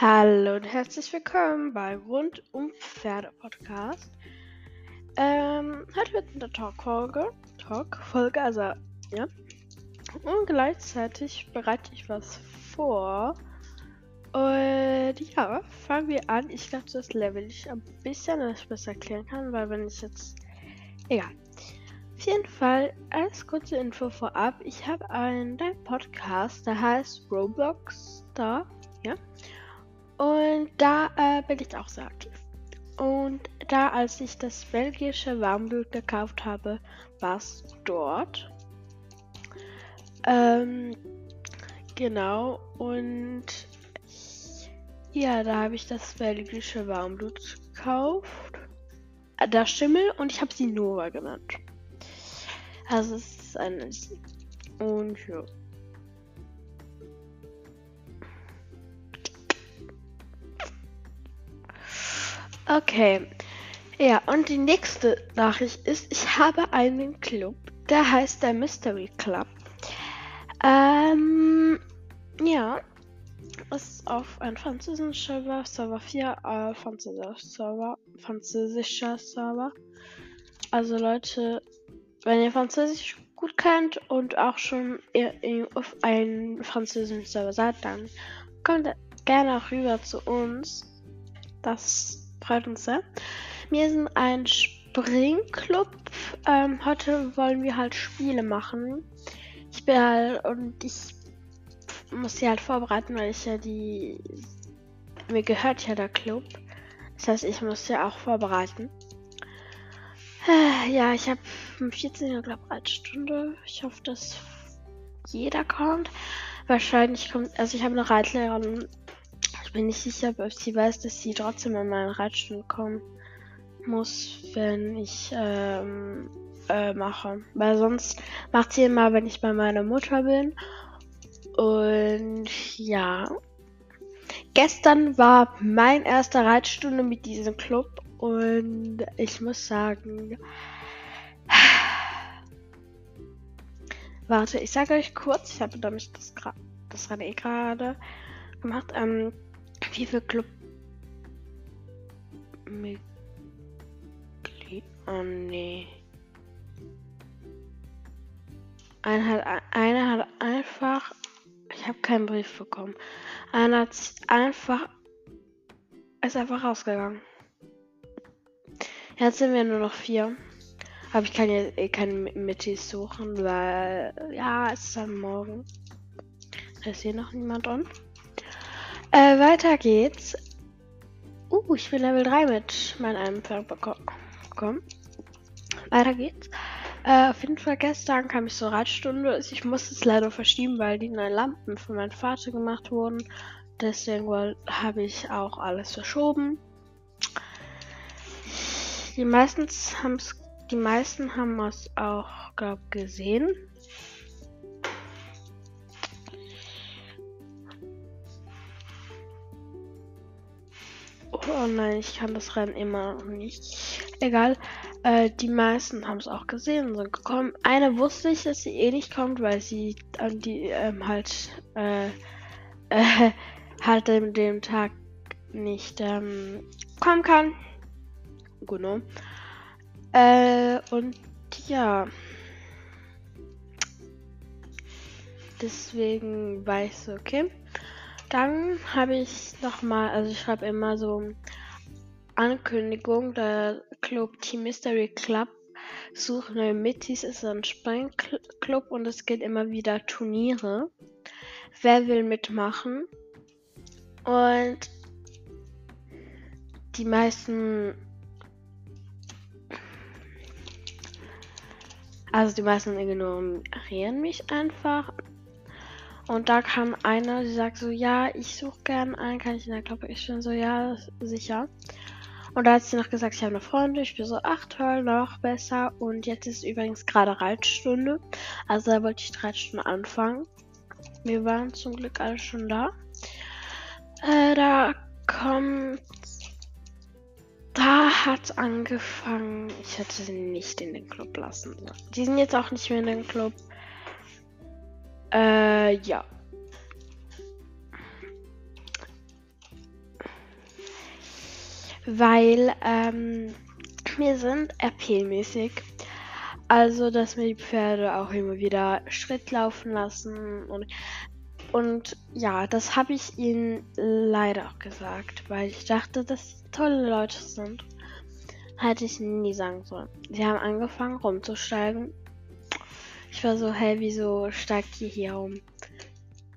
Hallo und herzlich willkommen bei Rund um Pferde Podcast. Ähm, heute wird eine Talk-Folge. Talk-Folge, also, ja. Und gleichzeitig bereite ich was vor. Und ja, fangen wir an. Ich glaube, das level ich ein bisschen, dass ich besser erklären kann, weil wenn ich jetzt. Egal. Auf jeden Fall, als kurze Info vorab. Ich habe einen Podcast, der heißt Roblox da. Ja. Und da äh, bin ich auch sehr aktiv. Und da, als ich das belgische Warmblut gekauft habe, war es dort. Ähm, genau. Und ja, da habe ich das belgische Warmblut gekauft. Äh, der Schimmel und ich habe sie Nova genannt. Also es ist eine. Und ja. Okay. Ja, und die nächste Nachricht ist, ich habe einen Club, der heißt der Mystery Club. Ähm, ja, ist auf ein französischer Server, Server 4, äh, französischer Server, französischer Server. Also Leute, wenn ihr Französisch gut kennt und auch schon auf einen französischen Server seid, dann kommt gerne rüber zu uns. Das freut uns sehr. Wir sind ein Springclub. Ähm, heute wollen wir halt Spiele machen. Ich bin halt und ich muss sie halt vorbereiten, weil ich ja die. Mir gehört ja der Club. Das heißt, ich muss ja auch vorbereiten. Äh, ja, ich habe um 14 Uhr, glaube ich, Stunde. Ich hoffe, dass jeder kommt. Wahrscheinlich kommt, also ich habe eine Reitlehrerin ich bin nicht sicher, ob sie weiß, dass sie trotzdem an meinen Reitstuhl kommen muss, wenn ich ähm, äh, mache. Weil sonst macht sie immer, wenn ich bei meiner Mutter bin. Und ja. Gestern war mein erster Reitstunde mit diesem Club und ich muss sagen. Warte, ich sage euch kurz, ich habe nämlich das, das eh gerade gemacht. Ähm, viel Club Mitglied? Oh nee. Einer hat, einer hat einfach. Ich habe keinen Brief bekommen. Einer hat einfach. Ist einfach rausgegangen. Jetzt sind wir nur noch vier. Aber ich kann jetzt eh keine Mittis suchen, weil. Ja, es ist am Morgen. Da ist hier noch niemand on. Äh, weiter geht's. Uh, ich bin Level 3 mit meinem Pferd bekommen. Weiter geht's. Äh, auf jeden Fall gestern kam ich zur Radstunde. Ich musste es leider verschieben, weil die neuen Lampen von meinem Vater gemacht wurden. Deswegen habe ich auch alles verschoben. Die meisten haben es, die meisten haben es auch, glaube gesehen. Oh nein, ich kann das Rennen immer noch nicht. Egal. Äh, die meisten haben es auch gesehen und sind gekommen. Eine wusste ich, dass sie eh nicht kommt, weil sie an die ähm, halt äh, äh, halt dem, dem Tag nicht ähm, kommen kann. Genau. Äh, und ja. Deswegen war ich so, okay. Dann habe ich nochmal, also ich schreibe immer so Ankündigung, der Club Team Mystery Club sucht neue Mittis, ist ein Springclub und es geht immer wieder Turniere. Wer will mitmachen? Und die meisten also die meisten ignorieren mich einfach und da kam einer, die sagt so, ja, ich suche gern einen, kann ich in der Klappe? Ich bin so, ja, sicher. Und da hat sie noch gesagt, ich habe eine Freundin. Ich bin so, ach toll, noch besser. Und jetzt ist übrigens gerade Reitstunde. Also da wollte ich drei Stunden anfangen. Wir waren zum Glück alle schon da. Äh, da kommt. Da hat angefangen. Ich hätte sie nicht in den Club lassen. Die sind jetzt auch nicht mehr in den Club. Äh, ja. weil ähm, wir sind RP-mäßig. Also, dass wir die Pferde auch immer wieder Schritt laufen lassen und und ja, das habe ich ihnen leider auch gesagt, weil ich dachte, dass sie tolle Leute sind. Hätte ich nie sagen sollen. Sie haben angefangen rumzusteigen. Ich war so, hey, wieso steigt ihr hier rum?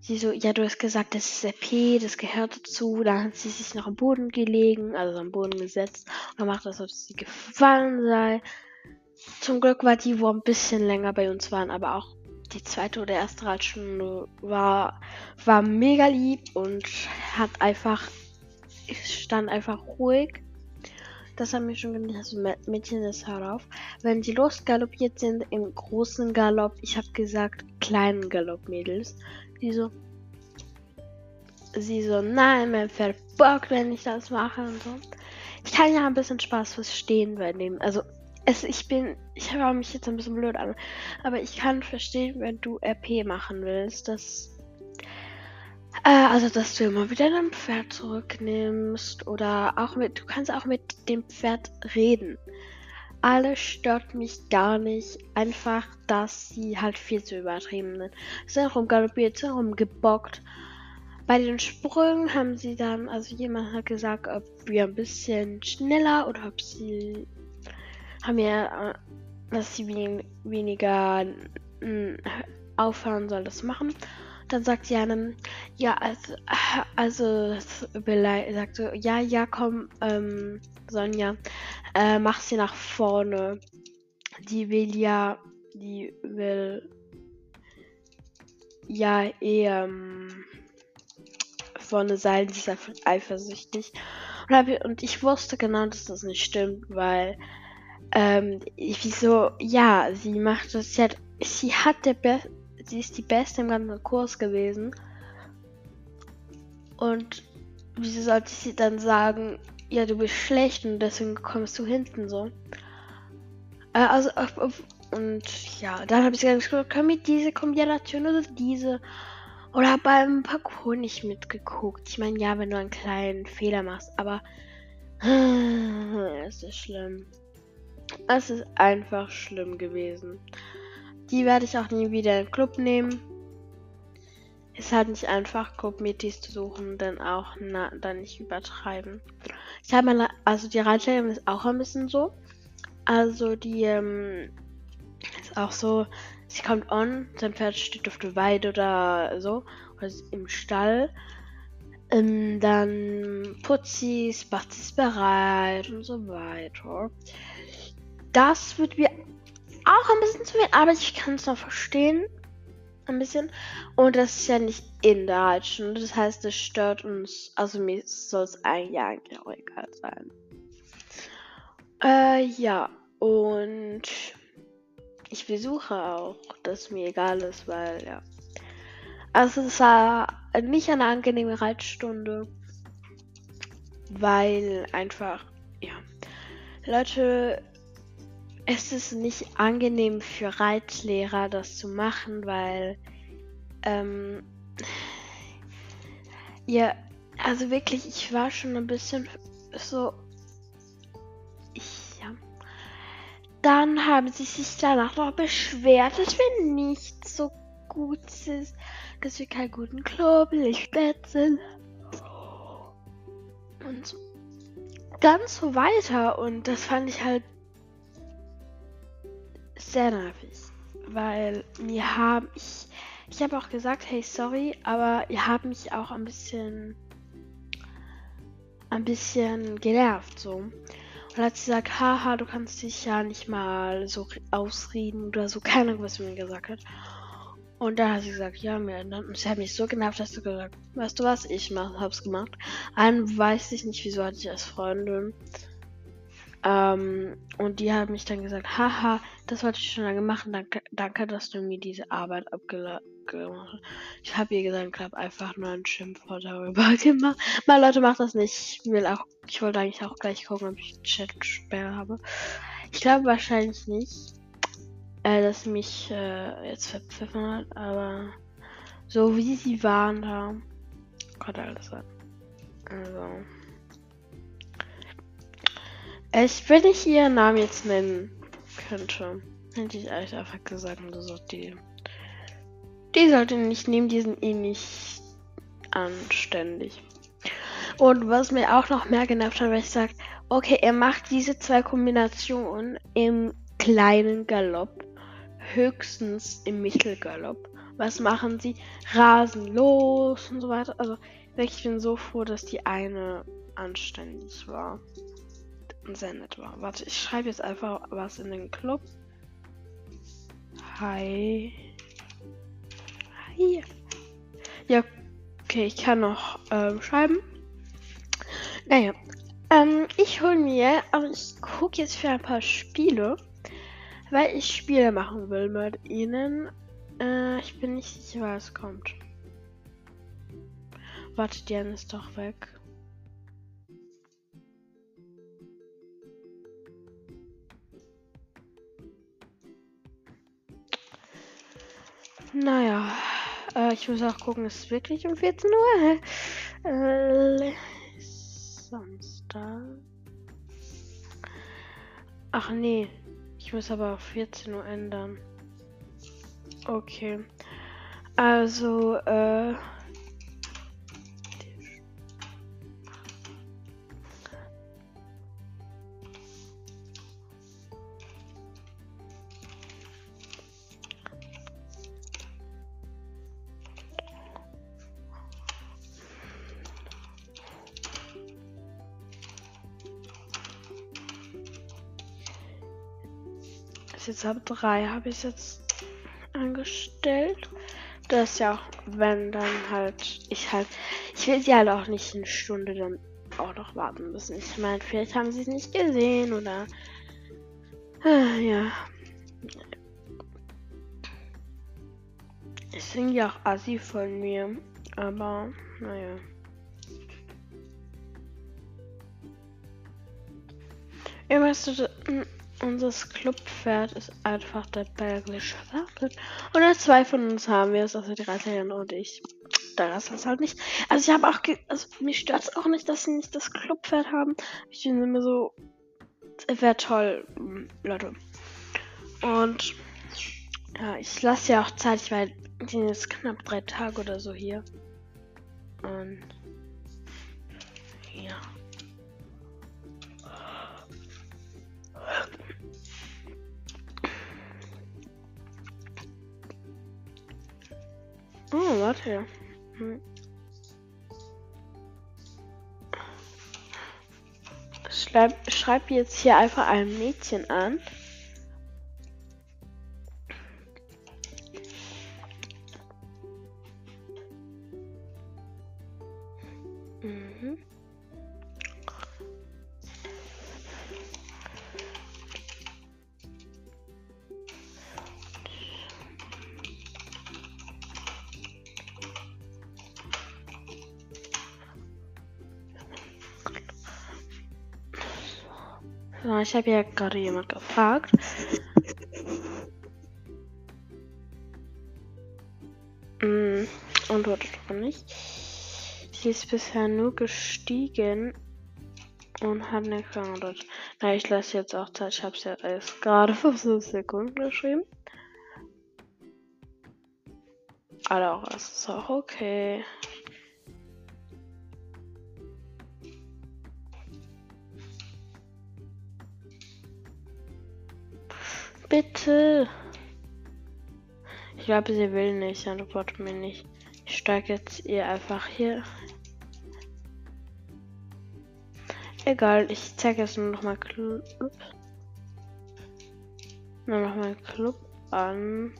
Sie so, ja, du hast gesagt, das ist RP, das gehört dazu. Dann hat sie sich noch am Boden gelegen, also am Boden gesetzt und gemacht, als ob sie gefallen sei. Zum Glück war die, wo ein bisschen länger bei uns waren, aber auch die zweite oder erste Reitstunde war, war mega lieb und hat einfach, stand einfach ruhig. Das hat mich schon gedacht, also Mädchen, das hört auf. Wenn die losgaloppiert sind im großen Galopp, ich habe gesagt, kleinen Galopp-Mädels, die so, sie so, nein, mein Pferd bockt, wenn ich das mache und so. Ich kann ja ein bisschen Spaß verstehen bei dem, also es, ich bin, ich höre mich jetzt ein bisschen blöd an, aber ich kann verstehen, wenn du RP machen willst, dass, also dass du immer wieder dein Pferd zurücknimmst oder auch mit, du kannst auch mit dem Pferd reden. Alles stört mich gar nicht, einfach, dass sie halt viel zu übertrieben sind. Sind rumgaloppiert, sind rumgebockt. Bei den Sprüngen haben sie dann, also jemand hat gesagt, ob wir ein bisschen schneller oder ob sie haben ja, äh, dass sie wen weniger aufhören soll, das machen. Dann sagt sie einem, ja, also, also sagt so, ja, ja, komm, ähm, Sonja, äh, mach sie nach vorne. Die will ja, die will ja eher ähm, vorne sein, sie ist einfach eifersüchtig. Und, und ich wusste genau, dass das nicht stimmt, weil ähm, wieso, ja, sie macht das, hat, sie hat der Be sie ist die Beste im ganzen Kurs gewesen. Und wieso sollte sie dann sagen, ja, du bist schlecht und deswegen kommst du hinten so? Äh, also, und ja, dann habe ich gesagt, können wir diese Kombination oder diese? Oder beim Parcours nicht mitgeguckt. Ich meine, ja, wenn du einen kleinen Fehler machst, aber es ist schlimm. Es ist einfach schlimm gewesen. Die werde ich auch nie wieder in den Club nehmen. Ist halt nicht einfach, Club-Metis zu suchen, denn auch na, dann nicht übertreiben. Ich habe meine, also die Reitleiterin ist auch ein bisschen so. Also die ähm, ist auch so, sie kommt on, sein Pferd steht auf der Weide oder so, oder im Stall. Ähm, dann putzt sie es, macht sie es bereit und so weiter. Das wird mir auch ein bisschen zu viel, aber ich kann es noch verstehen. Ein bisschen. Und das ist ja nicht in der Halbstunde. Das heißt, es stört uns. Also mir soll es eigentlich, auch egal sein. Äh, ja. Und ich versuche auch, dass mir egal ist, weil ja. Also es war nicht eine angenehme Reitstunde. Weil einfach, ja. Leute, es ist nicht angenehm für Reitlehrer, das zu machen, weil ähm, ja, also wirklich, ich war schon ein bisschen so. Ich, ja. Dann haben sie sich danach noch beschwert, dass wir nicht so gut sind, dass wir keinen guten Club, Lichtbett sind. Und ganz so weiter. Und das fand ich halt sehr nervig. Weil mir haben ich. Ich habe auch gesagt, hey, sorry, aber ihr habt mich auch ein bisschen. ein bisschen genervt so. Und hat sie gesagt, haha, du kannst dich ja nicht mal so ausreden oder so, keine Ahnung, was sie mir gesagt hat. Und dann hat sie gesagt, ja, mir, und sie hat mich so genervt, dass du gesagt, weißt du was, ich mach, hab's gemacht. Einen weiß ich nicht, wieso hatte ich als Freundin. Ähm, und die haben mich dann gesagt, haha, das wollte ich schon lange machen, danke, danke dass du mir diese Arbeit abgeladen hast. Ich habe ihr gesagt, ich habe einfach nur ein Schimpfwort darüber gemacht. Mal Leute, macht das nicht. Ich will auch, ich wollte eigentlich auch gleich gucken, ob ich Chat-Sperre habe. Ich glaube wahrscheinlich nicht, äh, dass mich äh, jetzt verpfiffen hat, aber so wie sie waren da, konnte alles sein. Also. Ich, wenn ich ihren Namen jetzt nennen könnte, hätte ich eigentlich einfach gesagt, so die. Die sollte nicht nehmen, die sind eh nicht anständig. Und was mir auch noch mehr genervt hat, weil ich sage, okay, er macht diese zwei Kombinationen im kleinen Galopp, höchstens im Mittelgalopp. Was machen sie? Rasen los und so weiter. Also ich bin so froh, dass die eine anständig war sehr nett war. Warte, ich schreibe jetzt einfach was in den Club. Hi. Hi. Ja, okay, ich kann noch ähm, schreiben. Naja, ähm, ich hole mir, aber ich gucke jetzt für ein paar Spiele, weil ich Spiele machen will mit ihnen. Äh, ich bin nicht sicher, was kommt. Warte, Jan ist doch weg. Naja, äh, ich muss auch gucken, ist es wirklich um 14 Uhr? Äh, Samstag. Ach nee, ich muss aber auf 14 Uhr ändern. Okay. Also, äh. Jetzt habe drei, habe ich jetzt angestellt. Das ja auch, wenn dann halt, ich halt, ich will sie halt auch nicht eine Stunde dann auch noch warten müssen. Ich meine, vielleicht haben sie es nicht gesehen oder, äh, ja. Ich sind ja auch assi von mir, aber, naja. Ihr müsstet, unser Clubpferd ist einfach der belgische Waffe. Und zwei von uns haben wir es, also die Reiterin und ich. Da ist es halt nicht. Also ich habe auch, also mich stört es auch nicht, dass sie nicht das Clubpferd haben. Ich finde immer so, wäre toll, hm, Leute. Und ja, ich lasse ja auch Zeit, weil die sind jetzt knapp drei Tage oder so hier. Und ja. Oh, warte. Hm. Schreib, schreib jetzt hier einfach ein Mädchen an. Ich habe ja gerade jemand gefragt. Mm, und wurde doch nicht. Sie ist bisher nur gestiegen und hat eine dort. Na, ich lasse jetzt auch Zeit. Ich habe es ja erst gerade 5 Sekunden geschrieben. Aber auch, es ist auch okay. Bitte. Ich glaube, sie will nicht. Antwortet mir nicht. Ich steige jetzt ihr einfach hier. Egal, ich zeige jetzt nur noch mal Club. Nur noch mal Club an.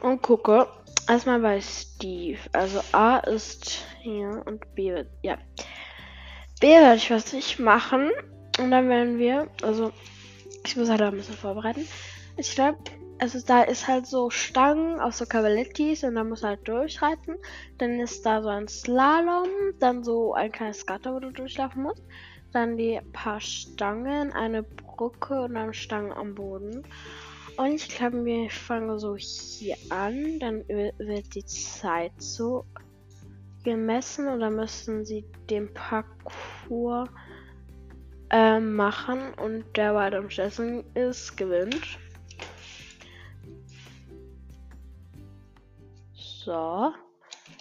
Und gucke. Erstmal bei Steve. Also A ist hier und B wird. Ja. B werde ich was nicht machen. Und dann werden wir. Also ich muss halt auch ein bisschen vorbereiten. Ich glaube, also da ist halt so Stangen aus so Cavalettis und da muss halt durchreiten. Dann ist da so ein Slalom, dann so ein kleines Gatter, wo du durchlaufen musst. Dann die paar Stangen, eine Brücke und dann Stangen am Boden. Und ich glaube, wir fangen so hier an. Dann wird die Zeit so gemessen oder müssen sie den Parcours äh, machen und der weiter am schnellsten ist, gewinnt. So.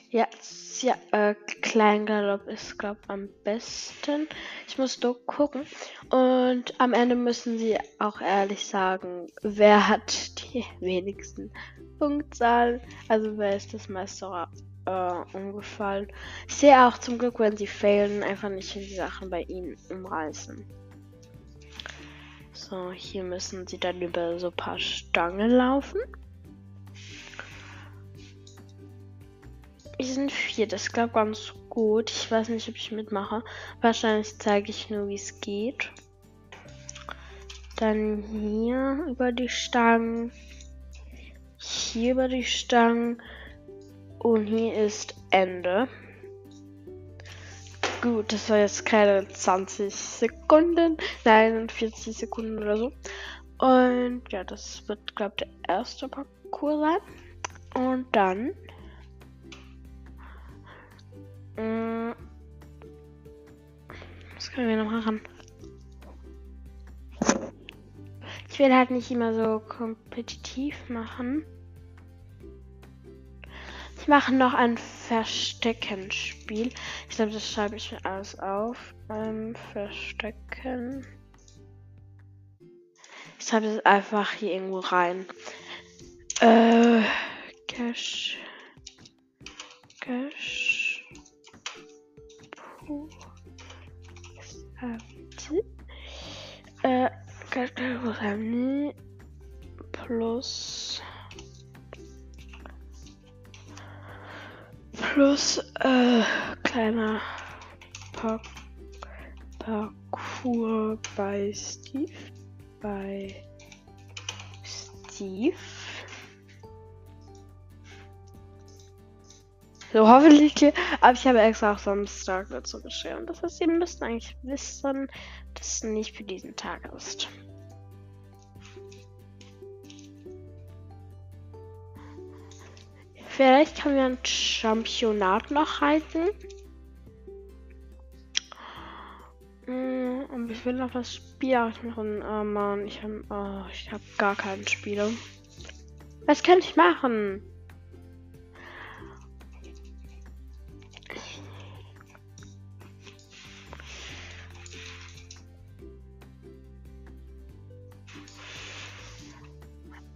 Jetzt, ja, äh, Kleingalopp ist, glaube am besten. Ich muss nur gucken. Und am Ende müssen sie auch ehrlich sagen, wer hat die wenigsten Punktzahlen. Also wer ist das meiste äh, umgefallen. Ich sehe auch zum Glück, wenn sie failen, einfach nicht die Sachen bei ihnen umreißen. So, hier müssen sie dann über so ein paar Stangen laufen. Wir sind vier, das glaube ganz gut. Ich weiß nicht, ob ich mitmache. Wahrscheinlich zeige ich nur, wie es geht. Dann hier über die Stangen. Hier über die Stangen. Und hier ist Ende. Gut, das war jetzt keine 20 Sekunden. Nein, 40 Sekunden oder so. Und ja, das wird, glaube ich, der erste Parcours sein. Und dann Mm. Was können wir noch machen? Ich will halt nicht immer so kompetitiv machen. Ich mache noch ein Versteckenspiel. Ich glaube, das schreibe ich mir alles auf. Ähm, Verstecken. Ich schreibe es einfach hier irgendwo rein. Äh, Cash. Cash. Äh, Family plus plus äh, kleiner Park Parkour bei Steve bei Steve So, hoffentlich. Aber ich habe extra auch Samstag dazu geschrieben. Das heißt, ihr müsst eigentlich wissen, dass es nicht für diesen Tag ist. Vielleicht können wir ein Championat noch halten. Mm, und ich will noch was Spiel machen. Oh Mann, ich habe oh, hab gar keinen Spieler. Was könnte ich machen?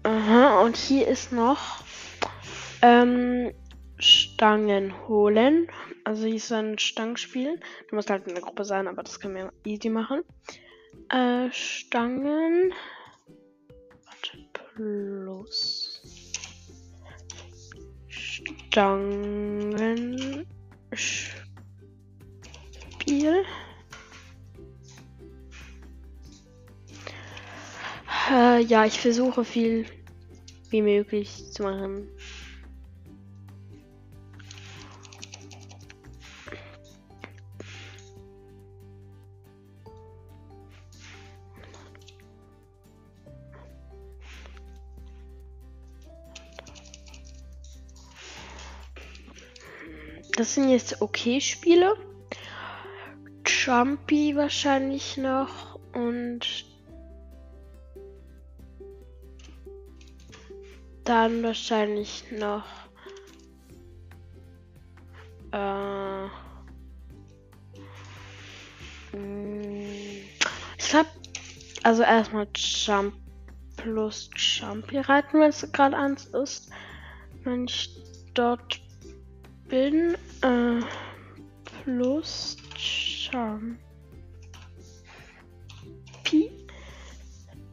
Aha, und hier ist noch ähm, Stangen holen. Also hier ist ein Stangenspiel. Du musst halt in der Gruppe sein, aber das können wir easy machen. Äh, Stangen. Warte, plus. Stangen. Spiel. Äh, ja, ich versuche viel wie möglich zu machen. Das sind jetzt okay Spiele. Jumpy wahrscheinlich noch und Dann wahrscheinlich noch. Äh, mm, ich glaube, also erstmal Jump plus Jumpy reiten, wenn es gerade eins ist. Wenn ich dort bin, äh, plus Jumpy.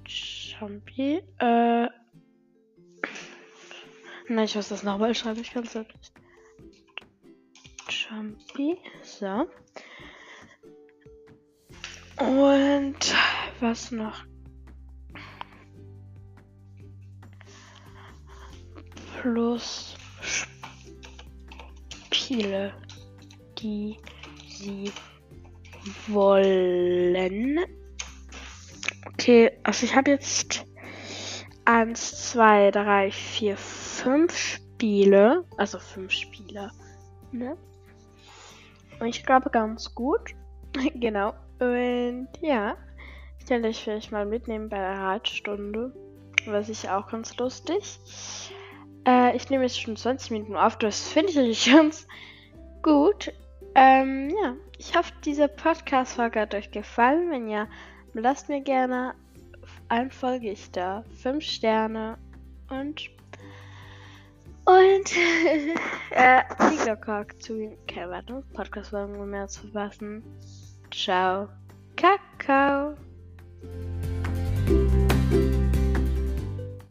Jumpy, äh, Nein, ich muss das nochmal schreiben, ich kann es wirklich. Jumpy, so. Und was noch? Plus Spiele, die sie wollen. Okay, also ich habe jetzt eins, zwei, drei, vier, fünf Spiele, also fünf Spiele, ne? Und ich glaube ganz gut. genau. Und ja, ich werde euch vielleicht mal mitnehmen bei der Radstunde. Was ich auch ganz lustig. Äh, ich nehme jetzt schon 20 Minuten auf. Das finde ich ganz gut. Ähm, ja, ich hoffe, diese Podcast-Folge hat euch gefallen. Wenn ja, lasst mir gerne ein folge ich da. 5 Sterne und und äh, die Glocke aktivieren. Okay, warte, Podcast-Folgen mehr zu verpassen. Ciao. Kakao.